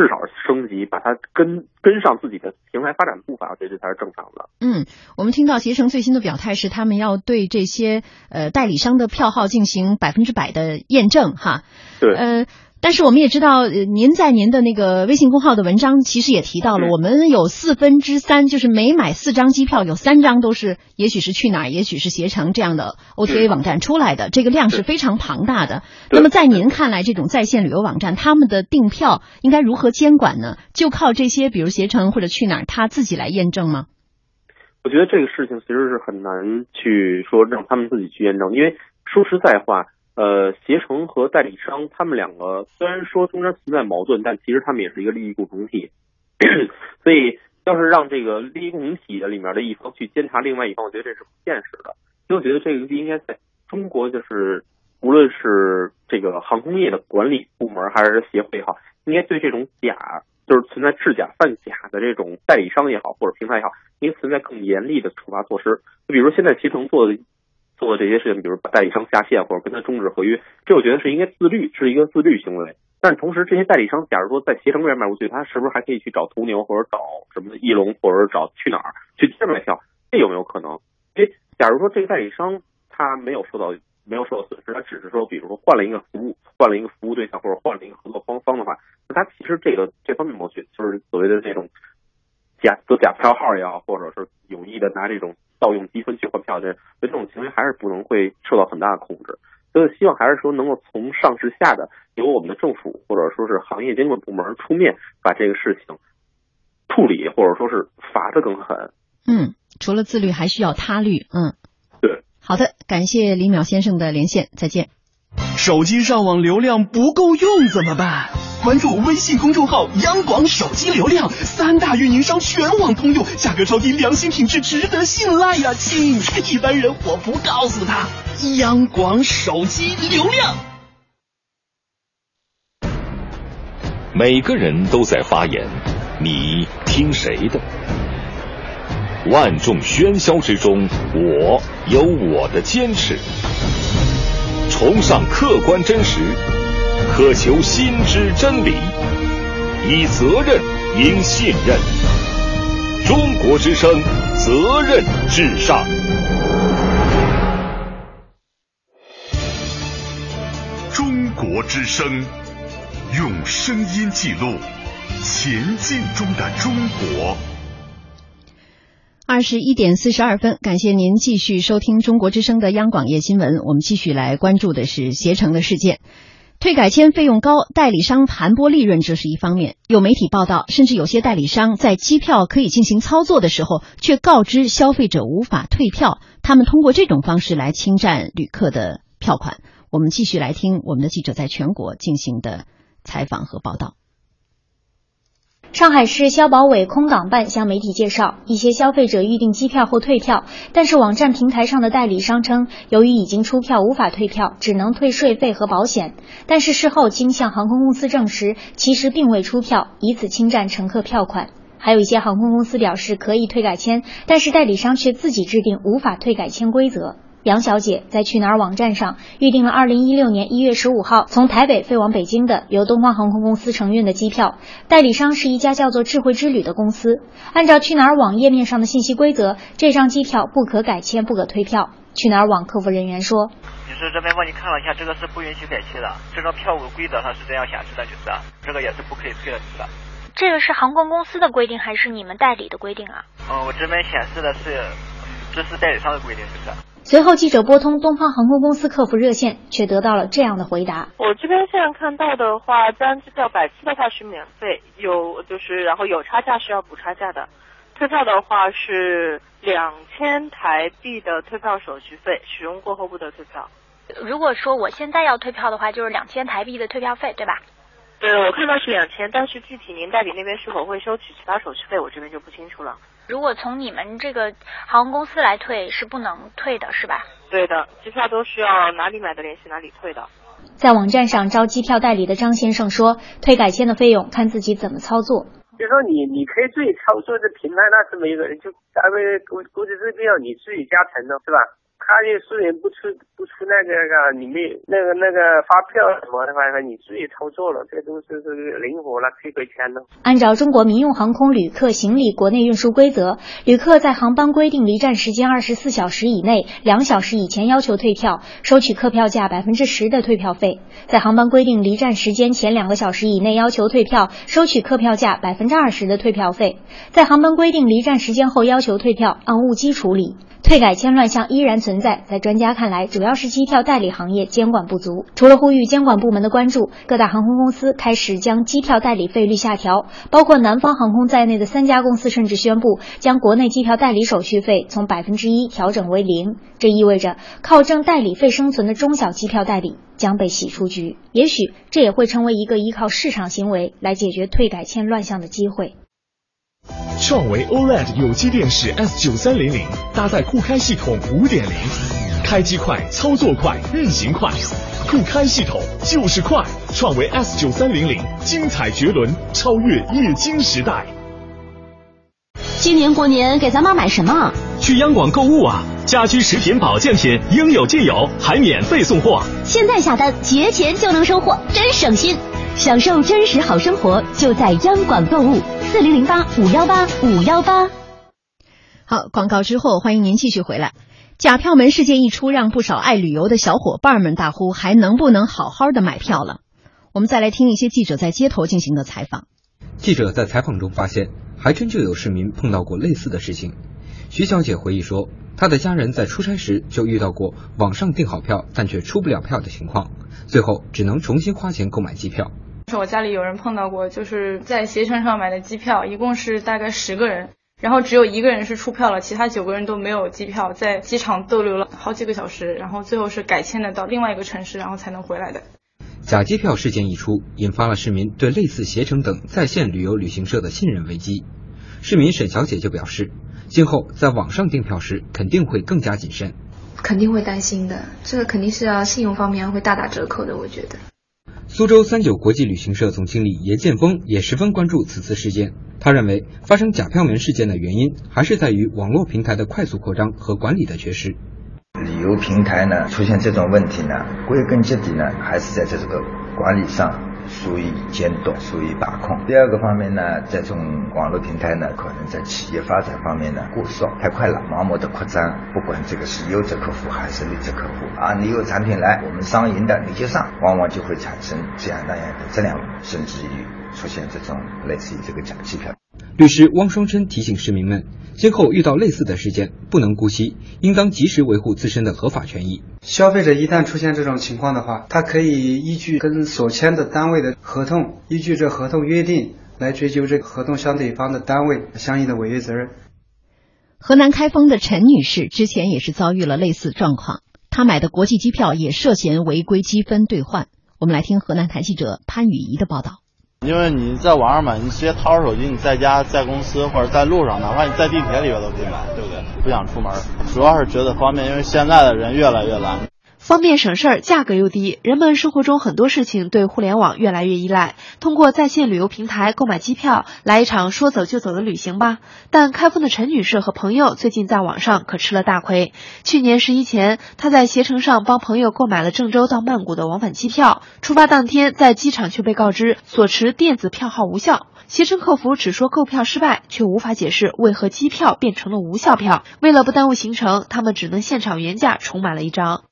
至少升级，把它跟跟上自己的平台发展步伐，我觉得这才是正常的。嗯，我们听到携程最新的表态是，他们要对这些呃代理商的票号进行百分之百的验证，哈。对。呃。但是我们也知道，您在您的那个微信公号的文章其实也提到了，我们有四分之三，就是每买四张机票，有三张都是也许是去哪儿，也许是携程这样的 OTA 网站出来的，这个量是非常庞大的。那么在您看来，这种在线旅游网站他们的订票应该如何监管呢？就靠这些，比如携程或者去哪儿，他自己来验证吗？我觉得这个事情其实是很难去说让他们自己去验证，因为说实在话。呃，携程和代理商他们两个虽然说中间存在矛盾，但其实他们也是一个利益共同体。[clears throat] 所以，要是让这个利益共同体的里面的一方去监察另外一方，我觉得这是不现实的。所以，我觉得这个应该在中国，就是无论是这个航空业的管理部门还是协会也好，应该对这种假就是存在制假贩假的这种代理商也好，或者平台也好，应该存在更严厉的处罚措施。就比如现在携程做的。做的这些事情，比如把代理商下线或者跟他终止合约，这我觉得是应该自律，是一个自律行为。但同时，这些代理商，假如说在携程这边卖不去，他是不是还可以去找途牛或者找什么的翼龙，或者找去哪儿去接卖票？这有没有可能？因为假如说这个代理商他没有受到没有受到损失，他只是说，比如说换了一个服务，换了一个服务对象或者换了一个合作方方的话，那他其实这个这方面谋取就是所谓的这种假做假票号也好，或者是有意的拿这种。盗用积分去换票的，所以这种行为还是不能会受到很大的控制。所以希望还是说能够从上至下的由我们的政府或者说是行业监管部门出面把这个事情处理，或者说是罚的更狠。嗯，除了自律，还需要他律。嗯，对。好的，感谢李淼先生的连线，再见。手机上网流量不够用怎么办？关注微信公众号“央广手机流量”，三大运营商全网通用，价格超低，良心品质值得信赖呀，亲！一般人我不告诉他。央广手机流量，每个人都在发言，你听谁的？万众喧嚣之中，我有我的坚持，崇尚客观真实。渴求心之真理，以责任应信任。中国之声，责任至上。中国之声，用声音记录前进中的中国。二十一点四十二分，感谢您继续收听中国之声的央广夜新闻。我们继续来关注的是携程的事件。退改签费用高，代理商盘剥利润，这是一方面。有媒体报道，甚至有些代理商在机票可以进行操作的时候，却告知消费者无法退票。他们通过这种方式来侵占旅客的票款。我们继续来听我们的记者在全国进行的采访和报道。上海市消保委空港办向媒体介绍，一些消费者预订机票后退票，但是网站平台上的代理商称，由于已经出票无法退票，只能退税费和保险。但是事后经向航空公司证实，其实并未出票，以此侵占乘客票款。还有一些航空公司表示可以退改签，但是代理商却自己制定无法退改签规则。杨小姐在去哪儿网站上预订了二零一六年一月十五号从台北飞往北京的由东方航空公司承运的机票，代理商是一家叫做智慧之旅的公司。按照去哪儿网页面上的信息规则，这张机票不可改签，不可退票。去哪儿网客服人员说：“女士这边帮你看了一下，这个是不允许改签的，这张票务规则上是这样显示的，女士这个也是不可以退的，女士。”这个是航空公司的规定还是你们代理的规定啊？嗯，我这边显示的是，这是代理商的规定，就是。随后，记者拨通东方航空公司客服热线，却得到了这样的回答：我这边现在看到的话，单机票百期的话是免费，有就是然后有差价是要补差价的，退票的话是两千台币的退票手续费，使用过后不得退票。如果说我现在要退票的话，就是两千台币的退票费，对吧？对，我看到是两千，但是具体您代理那边是否会收取其他手续费，我这边就不清楚了。如果从你们这个航空公司来退是不能退的，是吧？对的，机票都需要哪里买的联系哪里退的。在网站上招机票代理的张先生说，退改签的费用看自己怎么操作。就说你你可以自己操作这平台，那是没有人就大概估估计这必要你自己加成的，是吧？他就是也不出不出那个个里面那个那个发票什么的话，你自己操作了，这都是是灵活了，可以给钱的。按照中国民用航空旅客行李国内运输规则，旅客在航班规定离站时间二十四小时以内，两小时以前要求退票，收取客票价百分之十的退票费；在航班规定离站时间前两个小时以内要求退票，收取客票价百分之二十的退票费；在航班规定离站时间后要求退票，按误机处理。退改签乱象依然存在，在专家看来，主要是机票代理行业监管不足。除了呼吁监管部门的关注，各大航空公司开始将机票代理费率下调，包括南方航空在内的三家公司甚至宣布将国内机票代理手续费从百分之一调整为零。这意味着靠挣代理费生存的中小机票代理将被洗出局。也许这也会成为一个依靠市场行为来解决退改签乱象的机会。创维 OLED 有机电视 S 九三零零搭载酷开系统五点零，开机快，操作快，运行快，酷开系统就是快。创维 S 九三零零精彩绝伦，超越液晶时代。今年过年给咱妈买什么？去央广购物啊！家居食品保健品应有尽有，还免费送货。现在下单，节前就能收货，真省心。享受真实好生活，就在央广购物，四零零八五幺八五幺八。好，广告之后，欢迎您继续回来。假票门事件一出，让不少爱旅游的小伙伴们大呼：“还能不能好好的买票了？”我们再来听一些记者在街头进行的采访。记者在采访中发现，还真就有市民碰到过类似的事情。徐小姐回忆说，她的家人在出差时就遇到过网上订好票但却出不了票的情况，最后只能重新花钱购买机票。是我家里有人碰到过，就是在携程上买的机票，一共是大概十个人，然后只有一个人是出票了，其他九个人都没有机票，在机场逗留了好几个小时，然后最后是改签的到另外一个城市，然后才能回来的。假机票事件一出，引发了市民对类似携程等在线旅游旅行社的信任危机。市民沈小姐就表示，今后在网上订票时肯定会更加谨慎，肯定会担心的，这个肯定是要信用方面会大打折扣的，我觉得。苏州三九国际旅行社总经理严建峰也十分关注此次事件。他认为，发生假票门事件的原因还是在于网络平台的快速扩张和管理的缺失。旅游平台呢出现这种问题呢，归根结底呢还是在这个管理上。疏于监督，疏于把控。第二个方面呢，这种网络平台呢，可能在企业发展方面呢过少太快了，盲目的扩张。不管这个是优质客户还是劣质客户啊，你有产品来，我们商赢的你就上，往往就会产生这样那样的质量，甚至于出现这种类似于这个假机票。律师汪双琛提醒市民们。今后遇到类似的事件，不能姑息，应当及时维护自身的合法权益。消费者一旦出现这种情况的话，他可以依据跟所签的单位的合同，依据这合同约定来追究这个合同相对方的单位相应的违约责任。河南开封的陈女士之前也是遭遇了类似状况，她买的国际机票也涉嫌违规积分兑换。我们来听河南台记者潘雨怡的报道。因为你在网上买，你直接掏出手机，你在家、在公司或者在路上，哪怕你在地铁里边都可以买，对不对？不想出门，主要是觉得方便，因为现在的人越来越懒。方便省事儿，价格又低，人们生活中很多事情对互联网越来越依赖。通过在线旅游平台购买机票，来一场说走就走的旅行吧。但开封的陈女士和朋友最近在网上可吃了大亏。去年十一前，她在携程上帮朋友购买了郑州到曼谷的往返机票，出发当天在机场却被告知所持电子票号无效。携程客服只说购票失败，却无法解释为何机票变成了无效票。为了不耽误行程，他们只能现场原价重买了一张。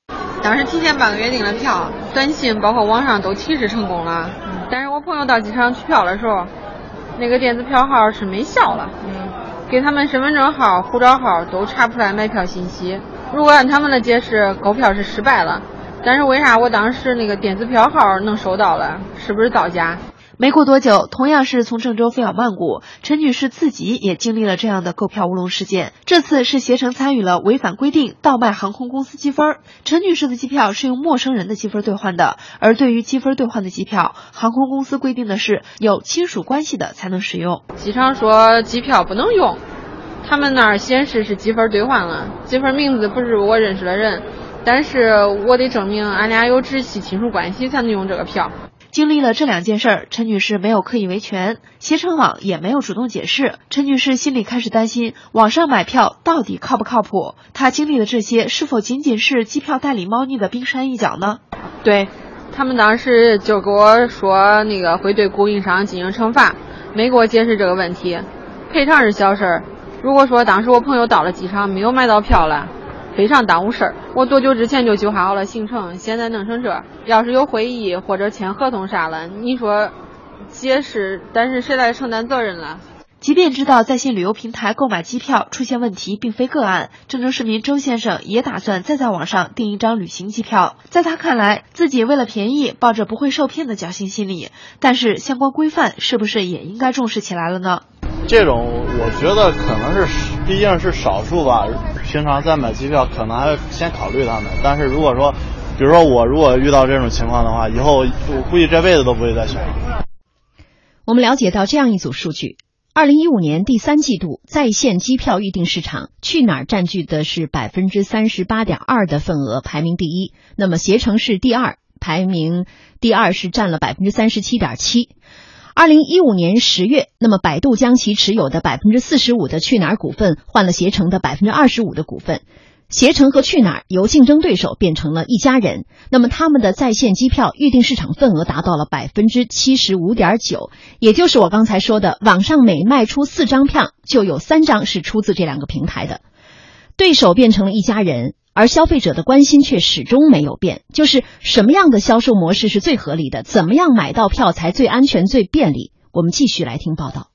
当时提前半个月订了票，短信包括网上都提示成功了，但是我朋友到机场取票的时候，那个电子票号是没效了，给他们身份证号、护照号都查不出来买票信息。如果按他们的解释，购票是失败了，但是为啥我当时那个电子票号能收到了？是不是造假？没过多久，同样是从郑州飞往曼谷，陈女士自己也经历了这样的购票乌龙事件。这次是携程参与了违反规定倒卖航空公司积分。陈女士的机票是用陌生人的积分兑换的，而对于积分兑换的机票，航空公司规定的是有亲属关系的才能使用。机场说机票不能用，他们那儿显示是积分兑换了，积分名字不是我认识的人，但是我得证明俺俩有直系亲属关系才能用这个票。经历了这两件事儿，陈女士没有刻意维权，携程网也没有主动解释。陈女士心里开始担心，网上买票到底靠不靠谱？她经历的这些，是否仅仅是机票代理猫腻的冰山一角呢？对他们当时就跟我说，那个会对供应商进行惩罚，没给我解释这个问题。赔偿是小事儿，如果说当时我朋友到了机场没有买到票了。非常耽误事儿，我多久之前就计划好了行程，现在弄成这，要是有会议或者签合同啥了，你说解释，但是谁来承担责任了？即便知道在线旅游平台购买机票出现问题并非个案，郑州市民周先生也打算再在网上订一张旅行机票。在他看来，自己为了便宜，抱着不会受骗的侥幸心理，但是相关规范是不是也应该重视起来了呢？这种我觉得可能是毕竟是少数吧。平常在买机票，可能还先考虑他们。但是如果说，比如说我如果遇到这种情况的话，以后我估计这辈子都不会再选了。我们了解到这样一组数据：二零一五年第三季度在线机票预订市场，去哪儿占据的是百分之三十八点二的份额，排名第一。那么携程是第二，排名第二是占了百分之三十七点七。二零一五年十月，那么百度将其持有的百分之四十五的去哪儿股份换了携程的百分之二十五的股份，携程和去哪儿由竞争对手变成了一家人。那么他们的在线机票预订市场份额达到了百分之七十五点九，也就是我刚才说的，网上每卖出四张票，就有三张是出自这两个平台的。对手变成了一家人。而消费者的关心却始终没有变，就是什么样的销售模式是最合理的，怎么样买到票才最安全、最便利？我们继续来听报道。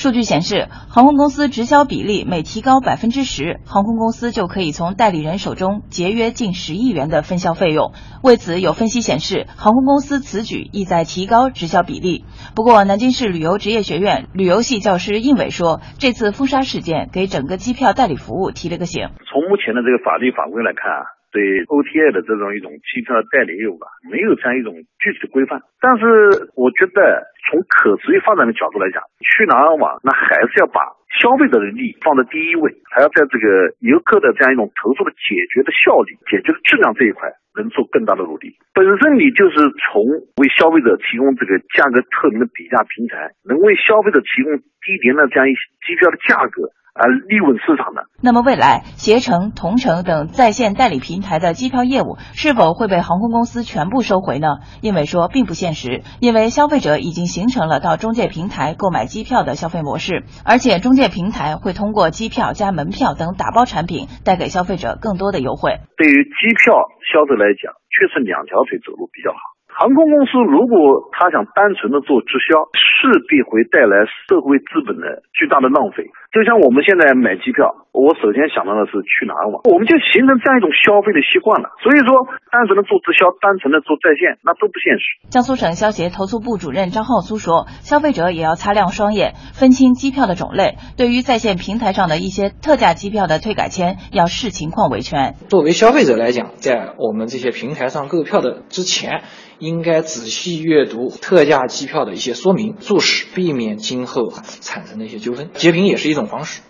数据显示，航空公司直销比例每提高百分之十，航空公司就可以从代理人手中节约近十亿元的分销费用。为此，有分析显示，航空公司此举意在提高直销比例。不过，南京市旅游职业学院旅游系教师应伟说，这次封杀事件给整个机票代理服务提了个醒。从目前的这个法律法规来看啊。对 OTA 的这种一种机票代理业务吧，没有这样一种具体的规范。但是我觉得从可持续发展的角度来讲，去哪儿网那还是要把消费者的利益放在第一位，还要在这个游客的这样一种投诉的解决的效率、解决的质量这一块能做更大的努力。本身你就是从为消费者提供这个价格透明的比价平台，能为消费者提供低廉的这样一些机票的价格。啊，利稳市场的。那么未来，携程、同城等在线代理平台的机票业务是否会被航空公司全部收回呢？因为说并不现实，因为消费者已经形成了到中介平台购买机票的消费模式，而且中介平台会通过机票加门票等打包产品，带给消费者更多的优惠。对于机票销售来讲，确实两条腿走路比较好。航空公司如果他想单纯的做直销，势必会带来社会资本的巨大的浪费。就像我们现在买机票，我首先想到的是去哪儿网，我们就形成这样一种消费的习惯了。所以说，单纯的做直销，单纯的做在线，那都不现实。江苏省消协投诉部主任张浩苏说，消费者也要擦亮双眼，分清机票的种类。对于在线平台上的一些特价机票的退改签，要视情况维权。作为消费者来讲，在我们这些平台上购票的之前。应该仔细阅读特价机票的一些说明注释，避免今后产生的一些纠纷。截屏也是一种方式。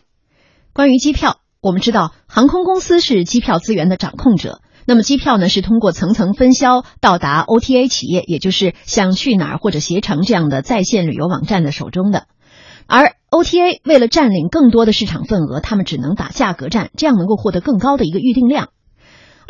关于机票，我们知道航空公司是机票资源的掌控者，那么机票呢是通过层层分销到达 OTA 企业，也就是像去哪儿或者携程这样的在线旅游网站的手中的。而 OTA 为了占领更多的市场份额，他们只能打价格战，这样能够获得更高的一个预订量。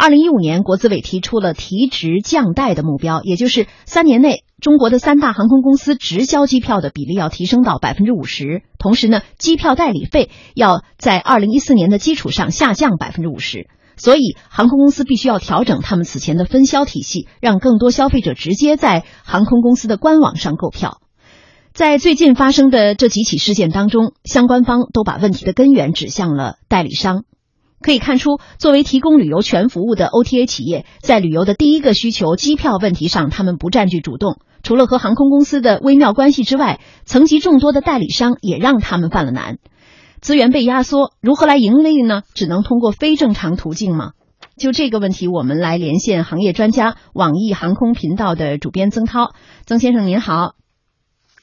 二零一五年，国资委提出了提直降贷的目标，也就是三年内中国的三大航空公司直销机票的比例要提升到百分之五十，同时呢，机票代理费要在二零一四年的基础上下降百分之五十。所以，航空公司必须要调整他们此前的分销体系，让更多消费者直接在航空公司的官网上购票。在最近发生的这几起事件当中，相关方都把问题的根源指向了代理商。可以看出，作为提供旅游全服务的 OTA 企业，在旅游的第一个需求机票问题上，他们不占据主动。除了和航空公司的微妙关系之外，层级众多的代理商也让他们犯了难。资源被压缩，如何来盈利呢？只能通过非正常途径吗？就这个问题，我们来连线行业专家，网易航空频道的主编曾涛。曾先生您好。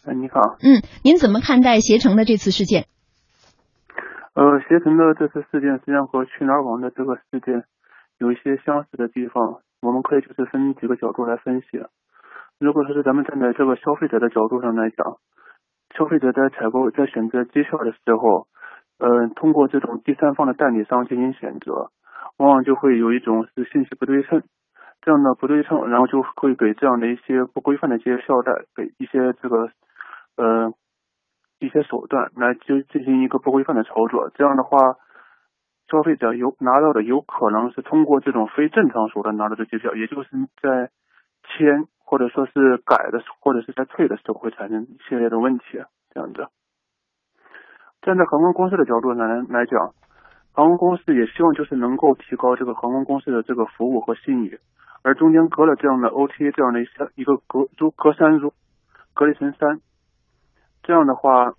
你好。嗯，您怎么看待携程的这次事件？呃，携程的这次事件实际上和去哪儿网的这个事件有一些相似的地方，我们可以就是分几个角度来分析。如果说是咱们站在这个消费者的角度上来讲，消费者在采购、在选择机票的时候，呃，通过这种第三方的代理商进行选择，往往就会有一种是信息不对称，这样的不对称，然后就会给这样的一些不规范的一些票代给一些这个呃。一些手段来就进行一个不规范的操作，这样的话，消费者有拿到的有可能是通过这种非正常手段拿到的机票，也就是在签或者说是改的或者是在退的时候会产生一系列的问题，这样子。站在航空公司的角度来来讲，航空公司也希望就是能够提高这个航空公司的这个服务和信誉，而中间隔了这样的 OTA 这样的一些一个隔如隔山如隔了一层山。这样的话，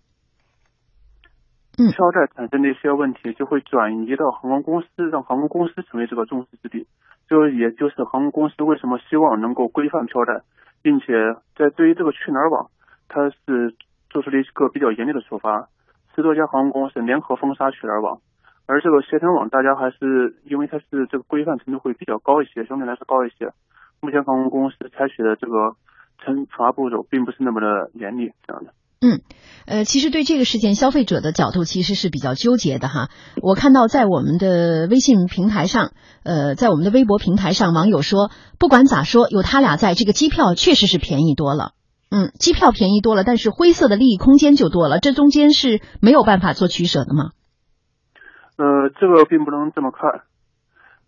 票债产生的一些问题就会转移到航空公司，让航空公司成为这个众矢之的。就也就是航空公司为什么希望能够规范票债，并且在对于这个去哪儿网，它是做出了一个比较严厉的处罚，十多家航空公司联合封杀去哪儿网。而这个携程网，大家还是因为它是这个规范程度会比较高一些，相对来说高一些。目前航空公司采取的这个惩罚步骤并不是那么的严厉，这样的。嗯，呃，其实对这个事件，消费者的角度其实是比较纠结的哈。我看到在我们的微信平台上，呃，在我们的微博平台上，网友说，不管咋说，有他俩在，这个机票确实是便宜多了。嗯，机票便宜多了，但是灰色的利益空间就多了，这中间是没有办法做取舍的吗？呃，这个并不能这么看。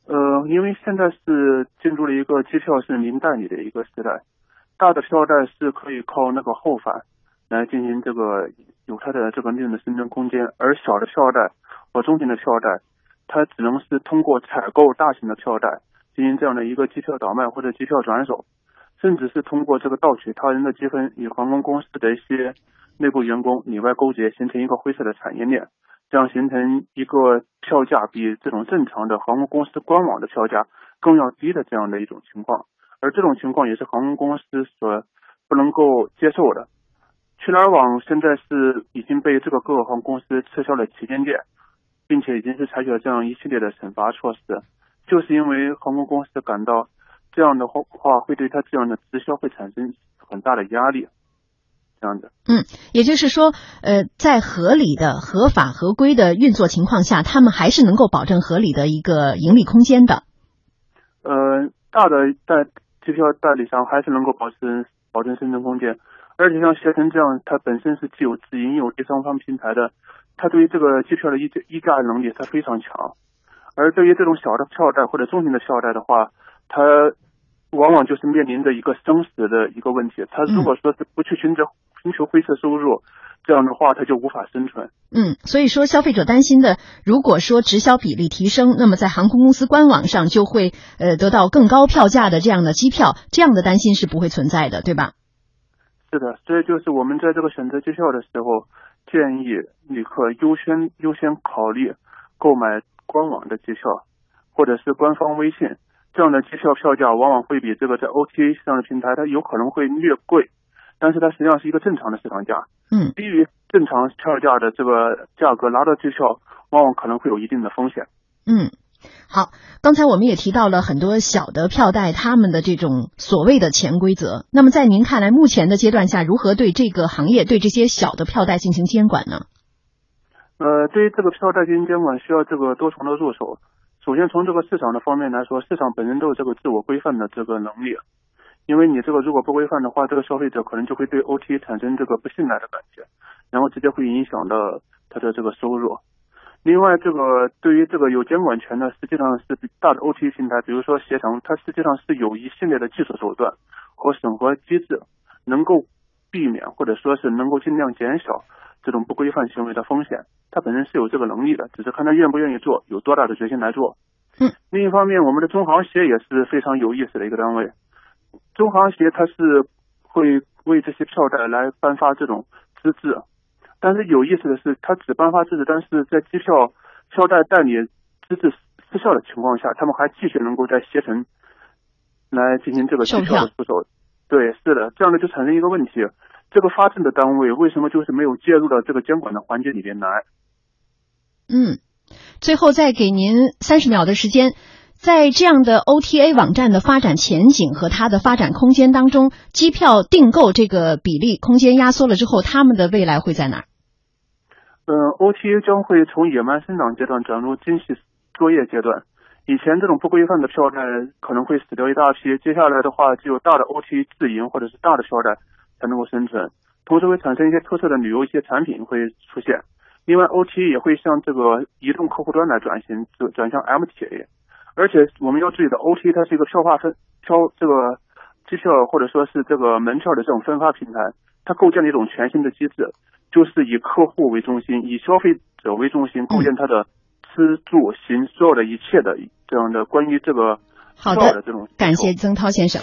呃，因为现在是进入了一个机票是零代理的一个时代，大的票代是可以靠那个后返。来进行这个有它的这个利润的生存空间，而小的票代和中型的票代，它只能是通过采购大型的票代进行这样的一个机票倒卖或者机票转手，甚至是通过这个盗取他人的积分，与航空公司的一些内部员工里外勾结，形成一个灰色的产业链，这样形成一个票价比这种正常的航空公司官网的票价更要低的这样的一种情况，而这种情况也是航空公司所不能够接受的。去哪儿网现在是已经被这个各个航空公司撤销了旗舰店，并且已经是采取了这样一系列的惩罚措施，就是因为航空公司感到这样的话话会对他这样的直销会产生很大的压力，这样的。嗯，也就是说，呃，在合理的、合法、合规的运作情况下，他们还是能够保证合理的一个盈利空间的。呃，大的代机票代理商还是能够保持保证生存空间。而且像携程这样，它本身是既有自营有第三方平台的，它对于这个机票的议议价能力它非常强。而对于这种小的票代或者中型的票代的话，它往往就是面临着一个生死的一个问题。它如果说是不去寻找寻求灰色收入，这样的话它就无法生存。嗯，所以说消费者担心的，如果说直销比例提升，那么在航空公司官网上就会呃得到更高票价的这样的机票，这样的担心是不会存在的，对吧？是的，所以就是我们在这个选择机票的时候，建议旅客优先优先考虑购买官网的机票，或者是官方微信这样的机票票价，往往会比这个在 OTA 上的平台它有可能会略贵，但是它实际上是一个正常的市场价。嗯，低于正常票价的这个价格拿到机票，往往可能会有一定的风险。嗯。好，刚才我们也提到了很多小的票代他们的这种所谓的潜规则。那么在您看来，目前的阶段下，如何对这个行业、对这些小的票代进行监管呢？呃，对于这个票代进行监管，需要这个多重的入手。首先从这个市场的方面来说，市场本身都有这个自我规范的这个能力，因为你这个如果不规范的话，这个消费者可能就会对 OT 产生这个不信赖的感觉，然后直接会影响到他的这个收入。另外，这个对于这个有监管权的，实际上是大的 OTA 平台，比如说携程，它实际上是有一系列的技术手段和审核机制，能够避免或者说是能够尽量减少这种不规范行为的风险。它本身是有这个能力的，只是看他愿不愿意做，有多大的决心来做。嗯。另一方面，我们的中航协也是非常有意思的一个单位。中航协它是会为这些票代来颁发这种资质。但是有意思的是，他只颁发资质，但是在机票票代代理资质失效的情况下，他们还继续能够在携程来进行这个机票的出售。对，是的，这样呢就产生一个问题：这个发证的单位为什么就是没有介入到这个监管的环节里边来？嗯，最后再给您三十秒的时间。在这样的 OTA 网站的发展前景和它的发展空间当中，机票订购这个比例空间压缩了之后，他们的未来会在哪儿？嗯，OTA 将会从野蛮生长阶段转入精细作业阶段。以前这种不规范的票代可能会死掉一大批，接下来的话只有大的 OTA 自营或者是大的票代才能够生存，同时会产生一些特色的旅游一些产品会出现。另外，OTA 也会向这个移动客户端来转型，转转向 MTA。而且我们要注意的，OTA 它是一个票划分票这个机票或者说是这个门票的这种分发平台，它构建了一种全新的机制，就是以客户为中心，以消费者为中心，构建他的吃住行所有的一切的这样的关于这个好的这种。感谢曾涛先生。